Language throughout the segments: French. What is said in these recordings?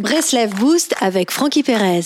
Breslev Boost avec Frankie Perez.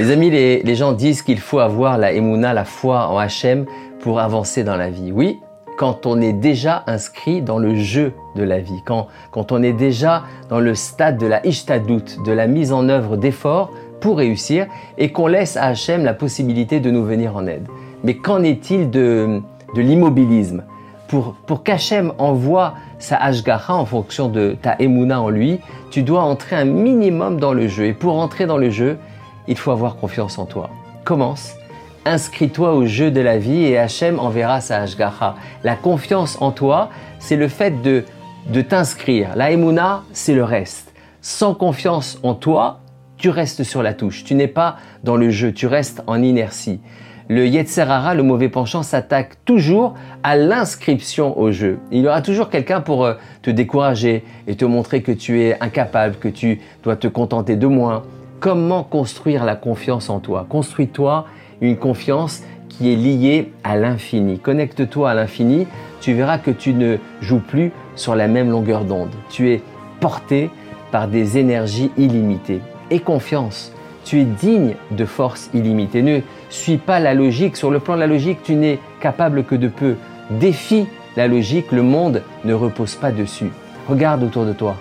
Les amis, les, gens disent qu'il faut avoir la Emouna, la foi en Hachem pour avancer dans la vie. Oui, quand on est déjà inscrit dans le jeu de la vie, quand, on est déjà dans le stade de la Ishtadout, de la mise en œuvre d'efforts pour réussir et qu'on laisse à Hachem la possibilité de nous venir en aide. Mais qu'en est-il de, de l'immobilisme? Pour, pour qu'Hachem envoie sa Hashgacha en fonction de ta Emouna en lui, tu dois entrer un minimum dans le jeu. Et pour entrer dans le jeu, il faut avoir confiance en toi. Commence, inscris-toi au jeu de la vie et Hachem enverra sa Hashgacha. La confiance en toi, c'est le fait de, de t'inscrire. La Emouna, c'est le reste. Sans confiance en toi, tu restes sur la touche. Tu n'es pas dans le jeu, tu restes en inertie. Le Yetzerara, le mauvais penchant, s'attaque toujours à l'inscription au jeu. Il y aura toujours quelqu'un pour euh, te décourager et te montrer que tu es incapable, que tu dois te contenter de moins, Comment construire la confiance en toi? Construis-toi une confiance qui est liée à l'infini. Connecte-toi à l'infini, tu verras que tu ne joues plus sur la même longueur d'onde. Tu es porté par des énergies illimitées. Et confiance, tu es digne de force illimitée. Ne suis pas la logique. Sur le plan de la logique, tu n'es capable que de peu. Défie la logique, le monde ne repose pas dessus. Regarde autour de toi.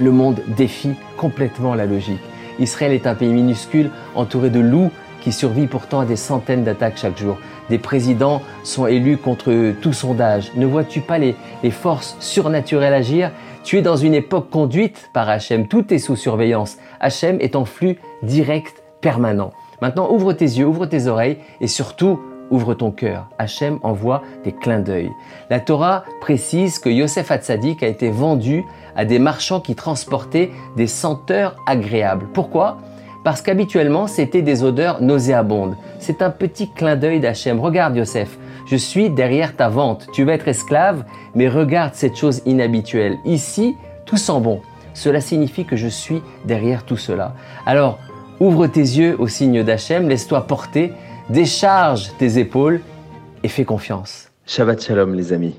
Le monde défie complètement la logique. Israël est un pays minuscule entouré de loups qui survit pourtant à des centaines d'attaques chaque jour. Des présidents sont élus contre tout sondage. Ne vois-tu pas les, forces surnaturelles agir? Tu es dans une époque conduite par Hachem. Tout est sous surveillance. Hachem est en flux direct, permanent. Maintenant, ouvre tes yeux, ouvre tes oreilles et surtout, ouvre ton cœur. Hachem envoie des clins d'œil. La Torah précise que Yosef Hatzadik a été vendu à des marchands qui transportaient des senteurs agréables. Pourquoi? Parce qu'habituellement, c'était des odeurs nauséabondes. C'est un petit clin d'œil d'Hachem. Regarde Yosef, je suis derrière ta vente. Tu vas être esclave, mais regarde cette chose inhabituelle. Ici, tout sent bon. Cela signifie que je suis derrière tout cela. Alors, ouvre tes yeux au signe d'Hachem, laisse-toi porter décharge tes épaules et fais confiance. Shabbat Shalom les amis.